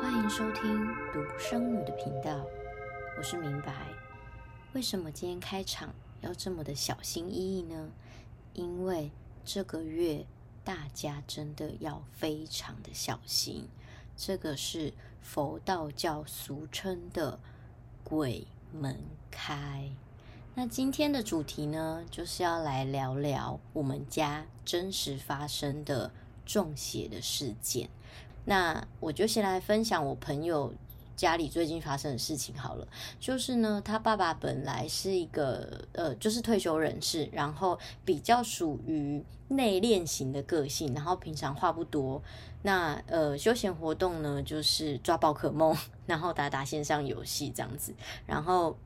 欢迎收听独生女的频道，我是明白。为什么今天开场要这么的小心翼翼呢？因为这个月大家真的要非常的小心，这个是佛道教俗称的鬼门开。那今天的主题呢，就是要来聊聊我们家真实发生的中邪的事件。那我就先来分享我朋友家里最近发生的事情好了。就是呢，他爸爸本来是一个呃，就是退休人士，然后比较属于内敛型的个性，然后平常话不多。那呃，休闲活动呢，就是抓宝可梦，然后打打线上游戏这样子，然后。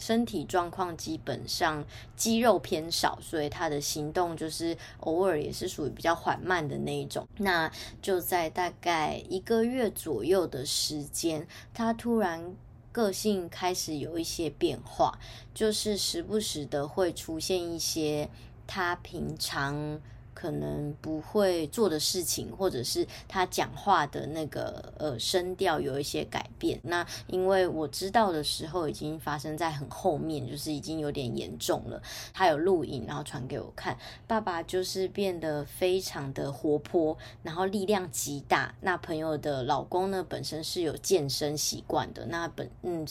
身体状况基本上肌肉偏少，所以他的行动就是偶尔也是属于比较缓慢的那一种。那就在大概一个月左右的时间，他突然个性开始有一些变化，就是时不时的会出现一些他平常。可能不会做的事情，或者是他讲话的那个呃声调有一些改变。那因为我知道的时候已经发生在很后面，就是已经有点严重了。他有录影，然后传给我看。爸爸就是变得非常的活泼，然后力量极大。那朋友的老公呢，本身是有健身习惯的，那本嗯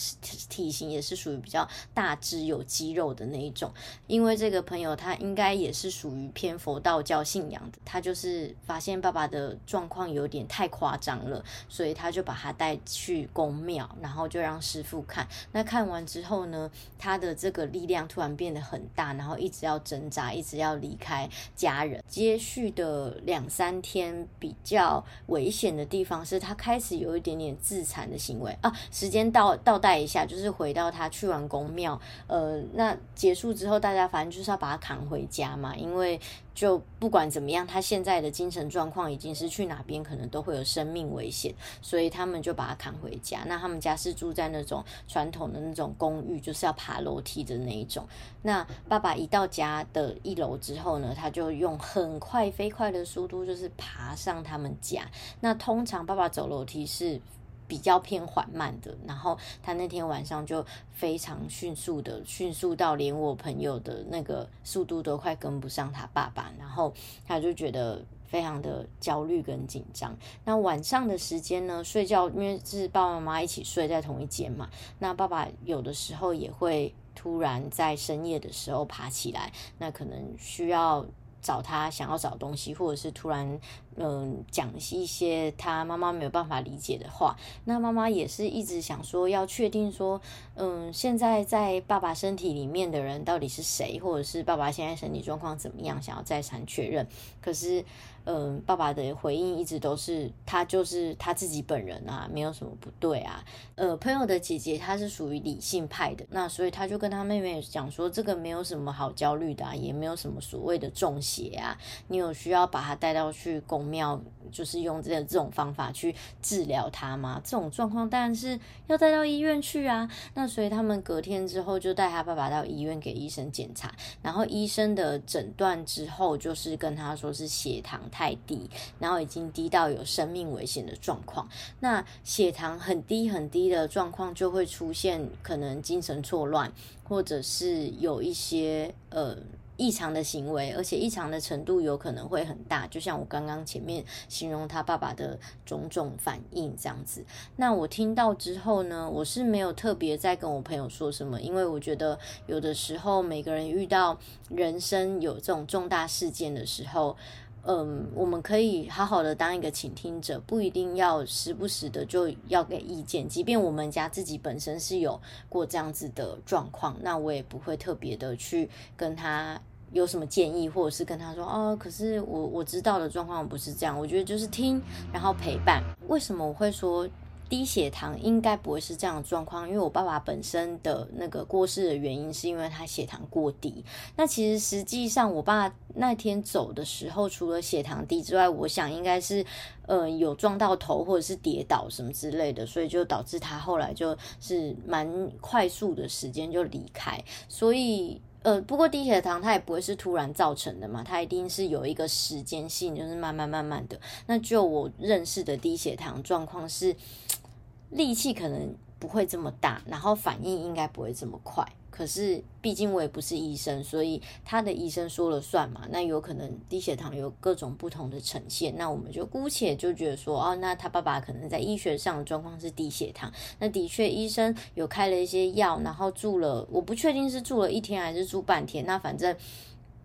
体型也是属于比较大只有肌肉的那一种。因为这个朋友他应该也是属于偏佛道教。信仰的他就是发现爸爸的状况有点太夸张了，所以他就把他带去宫庙，然后就让师傅看。那看完之后呢，他的这个力量突然变得很大，然后一直要挣扎，一直要离开家人。接续的两三天比较危险的地方是他开始有一点点自残的行为啊。时间倒倒带一下，就是回到他去完宫庙，呃，那结束之后，大家反正就是要把他扛回家嘛，因为。就不管怎么样，他现在的精神状况已经是去哪边可能都会有生命危险，所以他们就把他扛回家。那他们家是住在那种传统的那种公寓，就是要爬楼梯的那一种。那爸爸一到家的一楼之后呢，他就用很快飞快的速度，就是爬上他们家。那通常爸爸走楼梯是。比较偏缓慢的，然后他那天晚上就非常迅速的，迅速到连我朋友的那个速度都快跟不上他爸爸，然后他就觉得非常的焦虑跟紧张。那晚上的时间呢，睡觉因为是爸爸妈妈一起睡在同一间嘛，那爸爸有的时候也会突然在深夜的时候爬起来，那可能需要。找他想要找东西，或者是突然嗯讲一些他妈妈没有办法理解的话，那妈妈也是一直想说要确定说，嗯，现在在爸爸身体里面的人到底是谁，或者是爸爸现在身体状况怎么样，想要再三确认。可是。嗯，爸爸的回应一直都是他就是他自己本人啊，没有什么不对啊。呃，朋友的姐姐她是属于理性派的，那所以他就跟他妹妹讲说，这个没有什么好焦虑的啊，也没有什么所谓的中邪啊。你有需要把他带到去公庙，就是用这这种方法去治疗他吗？这种状况当然是要带到医院去啊。那所以他们隔天之后就带他爸爸到医院给医生检查，然后医生的诊断之后就是跟他说是血糖太低，然后已经低到有生命危险的状况。那血糖很低很低的状况，就会出现可能精神错乱，或者是有一些呃异常的行为，而且异常的程度有可能会很大。就像我刚刚前面形容他爸爸的种种反应这样子。那我听到之后呢，我是没有特别再跟我朋友说什么，因为我觉得有的时候每个人遇到人生有这种重大事件的时候。嗯，我们可以好好的当一个倾听者，不一定要时不时的就要给意见。即便我们家自己本身是有过这样子的状况，那我也不会特别的去跟他有什么建议，或者是跟他说哦，可是我我知道的状况不是这样。我觉得就是听，然后陪伴。为什么我会说？低血糖应该不会是这样的状况，因为我爸爸本身的那个过世的原因是因为他血糖过低。那其实实际上，我爸那天走的时候，除了血糖低之外，我想应该是呃有撞到头或者是跌倒什么之类的，所以就导致他后来就是蛮快速的时间就离开。所以呃，不过低血糖它也不会是突然造成的嘛，它一定是有一个时间性，就是慢慢慢慢的。那就我认识的低血糖状况是，力气可能不会这么大，然后反应应该不会这么快。可是，毕竟我也不是医生，所以他的医生说了算嘛。那有可能低血糖有各种不同的呈现，那我们就姑且就觉得说，哦，那他爸爸可能在医学上的状况是低血糖。那的确，医生有开了一些药，然后住了，我不确定是住了一天还是住半天。那反正。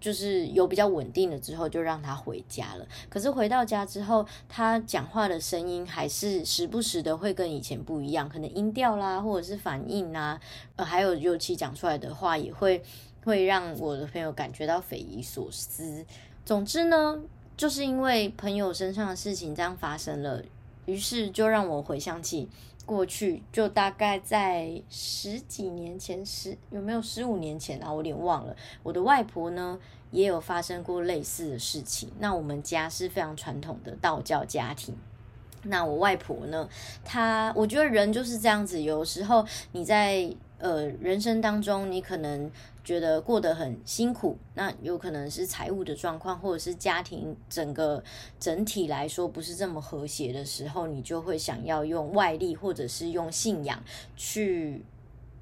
就是有比较稳定了之后，就让他回家了。可是回到家之后，他讲话的声音还是时不时的会跟以前不一样，可能音调啦，或者是反应啦，呃，还有尤其讲出来的话，也会会让我的朋友感觉到匪夷所思。总之呢，就是因为朋友身上的事情这样发生了，于是就让我回想起。过去就大概在十几年前，十有没有十五年前啊？我有点忘了。我的外婆呢，也有发生过类似的事情。那我们家是非常传统的道教家庭。那我外婆呢，她我觉得人就是这样子，有时候你在呃人生当中，你可能。觉得过得很辛苦，那有可能是财务的状况，或者是家庭整个整体来说不是这么和谐的时候，你就会想要用外力或者是用信仰去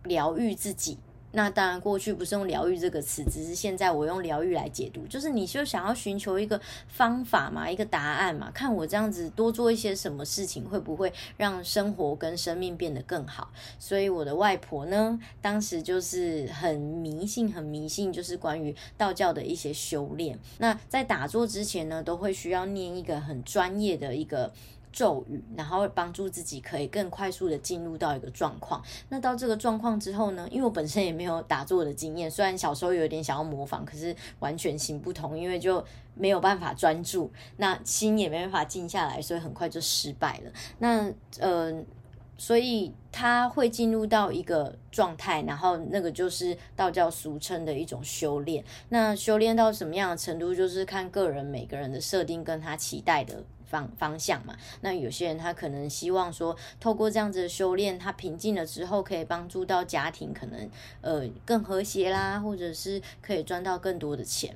疗愈自己。那当然，过去不是用疗愈这个词，只是现在我用疗愈来解读，就是你就想要寻求一个方法嘛，一个答案嘛，看我这样子多做一些什么事情，会不会让生活跟生命变得更好？所以我的外婆呢，当时就是很迷信，很迷信，就是关于道教的一些修炼。那在打坐之前呢，都会需要念一个很专业的一个。咒语，然后帮助自己可以更快速的进入到一个状况。那到这个状况之后呢，因为我本身也没有打坐的经验，虽然小时候有点想要模仿，可是完全行不通，因为就没有办法专注，那心也没办法静下来，所以很快就失败了。那呃，所以他会进入到一个状态，然后那个就是道教俗称的一种修炼。那修炼到什么样的程度，就是看个人每个人的设定跟他期待的。方方向嘛，那有些人他可能希望说，透过这样子的修炼，他平静了之后，可以帮助到家庭，可能呃更和谐啦，或者是可以赚到更多的钱。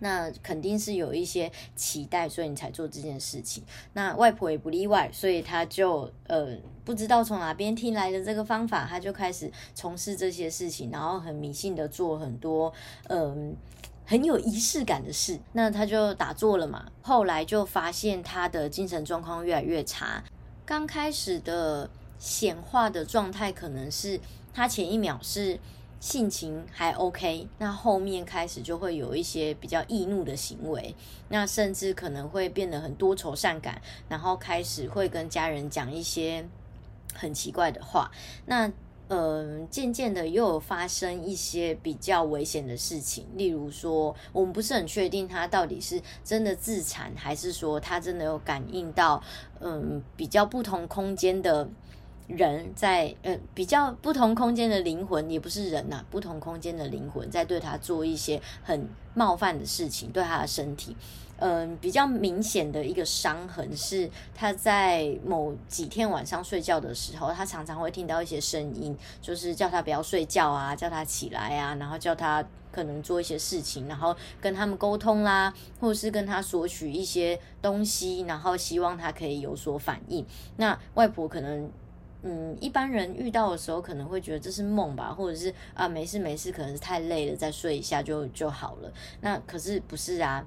那肯定是有一些期待，所以你才做这件事情。那外婆也不例外，所以他就呃不知道从哪边听来的这个方法，他就开始从事这些事情，然后很迷信的做很多嗯。很有仪式感的事，那他就打坐了嘛。后来就发现他的精神状况越来越差。刚开始的显化的状态可能是他前一秒是性情还 OK，那后面开始就会有一些比较易怒的行为，那甚至可能会变得很多愁善感，然后开始会跟家人讲一些很奇怪的话。那嗯，渐渐的又有发生一些比较危险的事情，例如说，我们不是很确定他到底是真的自残，还是说他真的有感应到，嗯，比较不同空间的人在，嗯，比较不同空间的灵魂，也不是人呐，不同空间的灵魂在对他做一些很冒犯的事情，对他的身体。嗯，比较明显的一个伤痕是他在某几天晚上睡觉的时候，他常常会听到一些声音，就是叫他不要睡觉啊，叫他起来啊，然后叫他可能做一些事情，然后跟他们沟通啦，或者是跟他索取一些东西，然后希望他可以有所反应。那外婆可能，嗯，一般人遇到的时候可能会觉得这是梦吧，或者是啊没事没事，可能是太累了，再睡一下就就好了。那可是不是啊？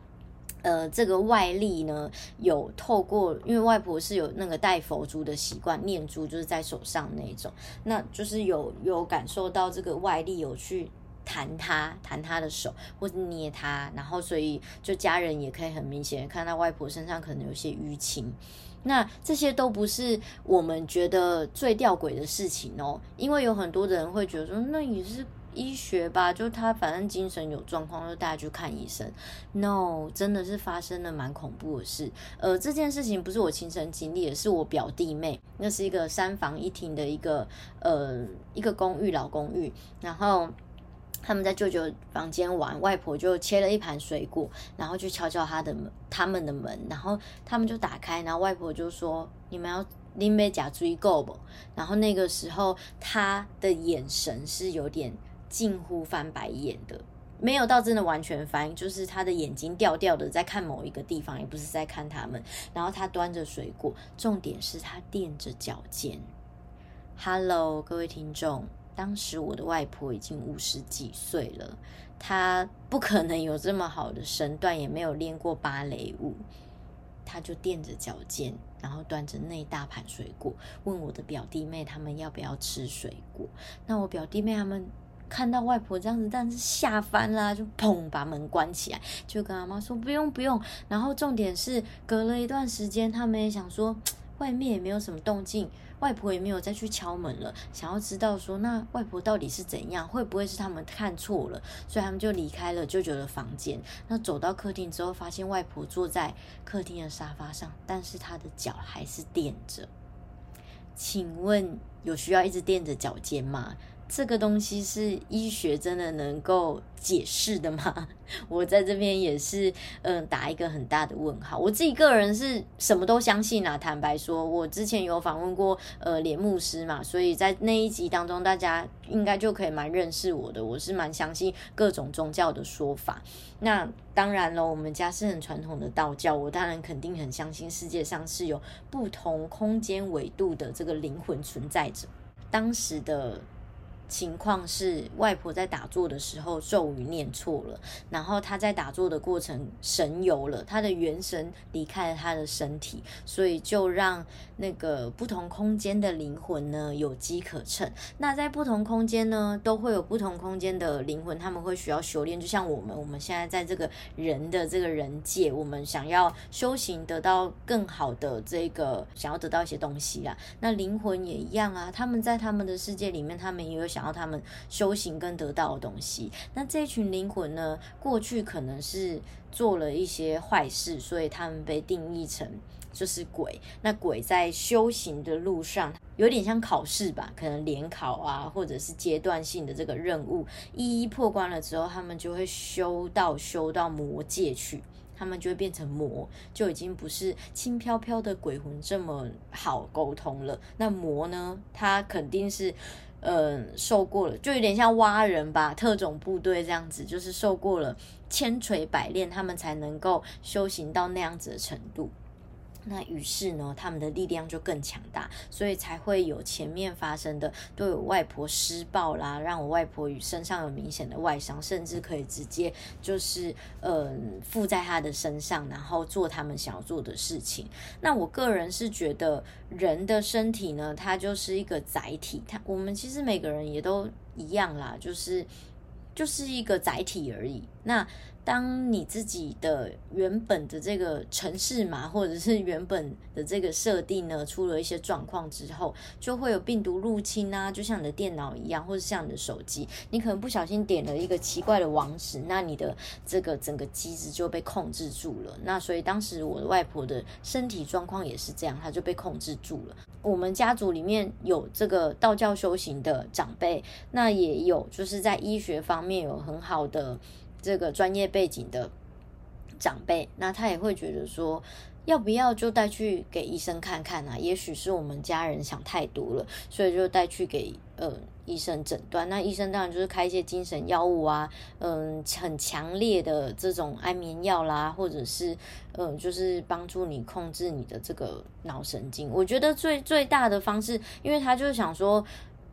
呃，这个外力呢，有透过，因为外婆是有那个戴佛珠的习惯，念珠就是在手上那种，那就是有有感受到这个外力有去弹他，弹他的手或者捏他，然后所以就家人也可以很明显看到外婆身上可能有些淤青，那这些都不是我们觉得最吊诡的事情哦，因为有很多的人会觉得说，那也是。医学吧，就他反正精神有状况，就带他去看医生。No，真的是发生了蛮恐怖的事。呃，这件事情不是我亲身经历的，是我表弟妹。那是一个三房一厅的一个呃一个公寓老公寓，然后他们在舅舅房间玩，外婆就切了一盘水果，然后去敲敲他的门，他们的门，然后他们就打开，然后外婆就说：“你们要拎杯假追够不？”然后那个时候他的眼神是有点。近乎翻白眼的。没有到真的完全翻，就是他的眼睛吊吊的在看某一个地方，也不是在看他们。然后他端着水果，重点是他垫着脚尖。Hello，各位听众，当时我的外婆已经五十几岁了，她不可能有这么好的身段，也没有练过芭蕾舞，她就垫着脚尖，然后端着那一大盘水果，问我的表弟妹他们要不要吃水果。那我表弟妹他们。看到外婆这样子，但是吓翻啦，就砰把门关起来，就跟阿妈说不用不用。然后重点是隔了一段时间，他们也想说 外面也没有什么动静，外婆也没有再去敲门了，想要知道说那外婆到底是怎样，会不会是他们看错了，所以他们就离开了舅舅的房间。那走到客厅之后，发现外婆坐在客厅的沙发上，但是她的脚还是垫着。请问有需要一直垫着脚尖吗？这个东西是医学真的能够解释的吗？我在这边也是，嗯，打一个很大的问号。我自己个人是什么都相信啊。坦白说，我之前有访问过呃连牧师嘛，所以在那一集当中，大家应该就可以蛮认识我的。我是蛮相信各种宗教的说法。那当然了，我们家是很传统的道教，我当然肯定很相信世界上是有不同空间维度的这个灵魂存在着。当时的。情况是外婆在打坐的时候咒语念错了，然后她在打坐的过程神游了，她的元神离开了她的身体，所以就让那个不同空间的灵魂呢有机可乘。那在不同空间呢，都会有不同空间的灵魂，他们会需要修炼，就像我们，我们现在在这个人的这个人界，我们想要修行得到更好的这个，想要得到一些东西啦。那灵魂也一样啊，他们在他们的世界里面，他们也有想。然后他们修行跟得到的东西，那这群灵魂呢，过去可能是做了一些坏事，所以他们被定义成就是鬼。那鬼在修行的路上，有点像考试吧，可能联考啊，或者是阶段性的这个任务，一一破关了之后，他们就会修到修到魔界去，他们就会变成魔，就已经不是轻飘飘的鬼魂这么好沟通了。那魔呢，他肯定是。嗯，受过了，就有点像蛙人吧，特种部队这样子，就是受过了千锤百炼，他们才能够修行到那样子的程度。那于是呢，他们的力量就更强大，所以才会有前面发生的，对我外婆施暴啦，让我外婆身上有明显的外伤，甚至可以直接就是嗯附在她的身上，然后做他们想要做的事情。那我个人是觉得，人的身体呢，它就是一个载体，它我们其实每个人也都一样啦，就是就是一个载体而已。那当你自己的原本的这个程式码，或者是原本的这个设定呢，出了一些状况之后，就会有病毒入侵啊，就像你的电脑一样，或者像你的手机，你可能不小心点了一个奇怪的网址，那你的这个整个机子就被控制住了。那所以当时我的外婆的身体状况也是这样，她就被控制住了。我们家族里面有这个道教修行的长辈，那也有就是在医学方面有很好的。这个专业背景的长辈，那他也会觉得说，要不要就带去给医生看看啊？也许是我们家人想太多了，所以就带去给呃医生诊断。那医生当然就是开一些精神药物啊，嗯、很强烈的这种安眠药啦，或者是嗯、呃，就是帮助你控制你的这个脑神经。我觉得最最大的方式，因为他就是想说，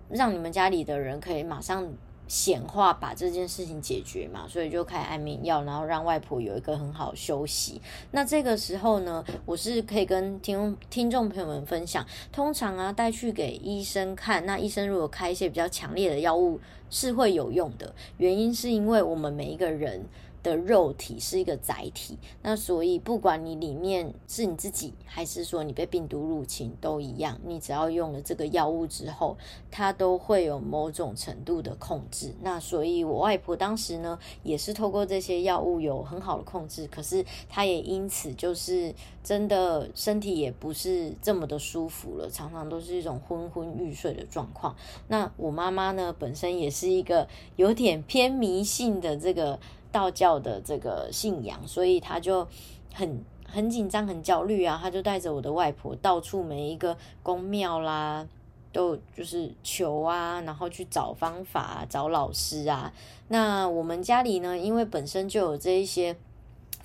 让你们家里的人可以马上。显化把这件事情解决嘛，所以就开安眠药，然后让外婆有一个很好休息。那这个时候呢，我是可以跟听听众朋友们分享，通常啊带去给医生看，那医生如果开一些比较强烈的药物是会有用的，原因是因为我们每一个人。的肉体是一个载体，那所以不管你里面是你自己，还是说你被病毒入侵，都一样。你只要用了这个药物之后，它都会有某种程度的控制。那所以我外婆当时呢，也是透过这些药物有很好的控制，可是她也因此就是真的身体也不是这么的舒服了，常常都是一种昏昏欲睡的状况。那我妈妈呢，本身也是一个有点偏迷信的这个。道教的这个信仰，所以他就很很紧张、很焦虑啊！他就带着我的外婆到处每一个宫庙啦，都就是求啊，然后去找方法，找老师啊。那我们家里呢，因为本身就有这一些。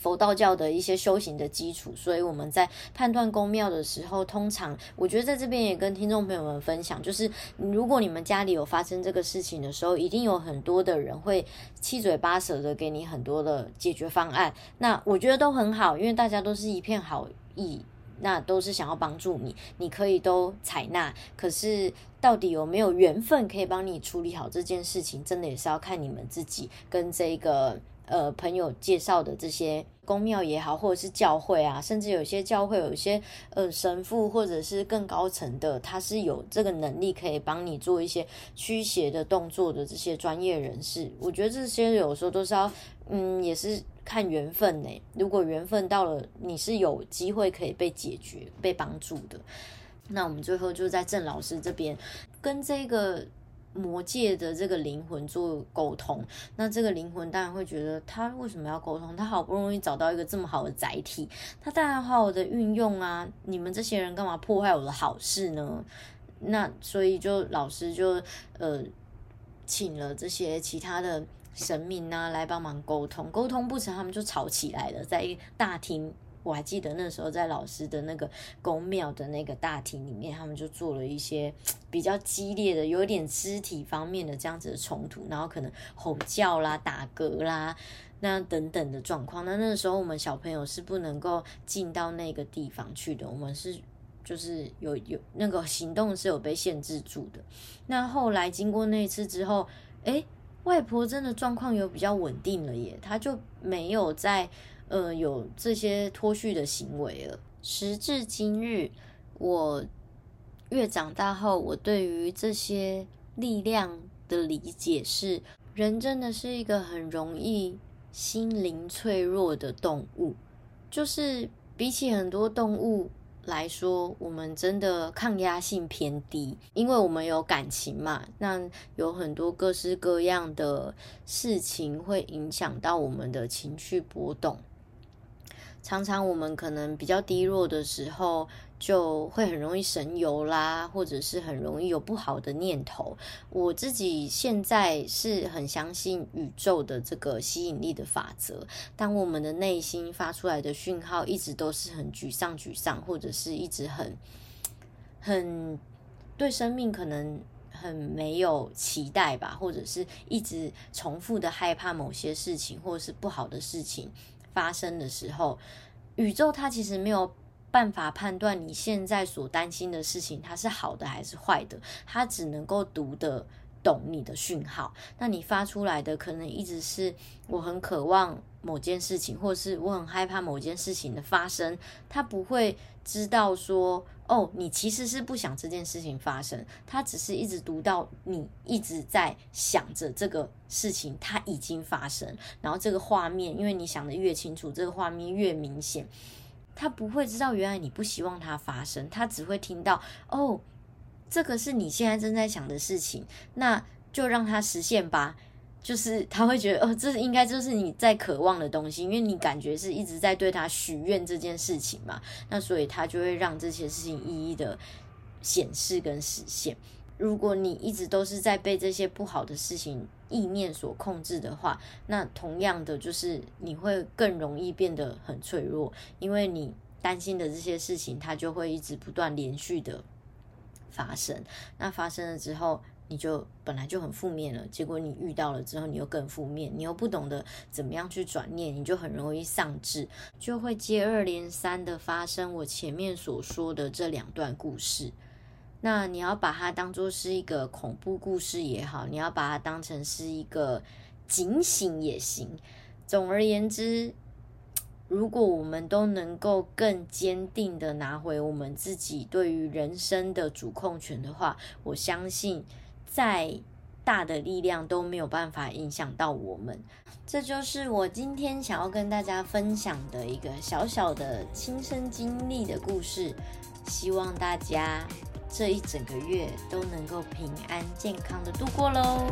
佛道教的一些修行的基础，所以我们在判断宫庙的时候，通常我觉得在这边也跟听众朋友们分享，就是如果你们家里有发生这个事情的时候，一定有很多的人会七嘴八舌的给你很多的解决方案。那我觉得都很好，因为大家都是一片好意，那都是想要帮助你，你可以都采纳。可是到底有没有缘分可以帮你处理好这件事情，真的也是要看你们自己跟这个。呃，朋友介绍的这些宫庙也好，或者是教会啊，甚至有些教会有一些呃神父，或者是更高层的，他是有这个能力可以帮你做一些驱邪的动作的这些专业人士。我觉得这些有时候都是要，嗯，也是看缘分呢。如果缘分到了，你是有机会可以被解决、被帮助的。那我们最后就在郑老师这边跟这个。魔界的这个灵魂做沟通，那这个灵魂当然会觉得他为什么要沟通？他好不容易找到一个这么好的载体，他当然好好的运用啊！你们这些人干嘛破坏我的好事呢？那所以就老师就呃请了这些其他的神明啊来帮忙沟通，沟通不成，他们就吵起来了，在大厅。我还记得那时候在老师的那个宫庙的那个大厅里面，他们就做了一些比较激烈的，有点肢体方面的这样子的冲突，然后可能吼叫啦、打嗝啦，那等等的状况。那那时候我们小朋友是不能够进到那个地方去的，我们是就是有有那个行动是有被限制住的。那后来经过那次之后，诶，外婆真的状况有比较稳定了耶，她就没有在。呃，有这些脱序的行为了。时至今日，我越长大后，我对于这些力量的理解是，人真的是一个很容易心灵脆弱的动物。就是比起很多动物来说，我们真的抗压性偏低，因为我们有感情嘛。那有很多各式各样的事情会影响到我们的情绪波动。常常我们可能比较低落的时候，就会很容易神游啦，或者是很容易有不好的念头。我自己现在是很相信宇宙的这个吸引力的法则。当我们的内心发出来的讯号一直都是很沮丧、沮丧，或者是一直很很对生命可能很没有期待吧，或者是一直重复的害怕某些事情，或者是不好的事情。发生的时候，宇宙它其实没有办法判断你现在所担心的事情它是好的还是坏的，它只能够读得懂你的讯号。那你发出来的可能一直是我很渴望某件事情，或是我很害怕某件事情的发生，它不会知道说。哦，你其实是不想这件事情发生，他只是一直读到你一直在想着这个事情，它已经发生，然后这个画面，因为你想的越清楚，这个画面越明显，他不会知道原来你不希望它发生，他只会听到哦，这个是你现在正在想的事情，那就让它实现吧。就是他会觉得，哦，这应该就是你在渴望的东西，因为你感觉是一直在对他许愿这件事情嘛，那所以他就会让这些事情一一的显示跟实现。如果你一直都是在被这些不好的事情意念所控制的话，那同样的就是你会更容易变得很脆弱，因为你担心的这些事情，它就会一直不断连续的发生。那发生了之后，你就本来就很负面了，结果你遇到了之后，你又更负面，你又不懂得怎么样去转念，你就很容易丧志，就会接二连三的发生我前面所说的这两段故事。那你要把它当做是一个恐怖故事也好，你要把它当成是一个警醒也行。总而言之，如果我们都能够更坚定的拿回我们自己对于人生的主控权的话，我相信。再大的力量都没有办法影响到我们，这就是我今天想要跟大家分享的一个小小的亲身经历的故事。希望大家这一整个月都能够平安健康的度过喽。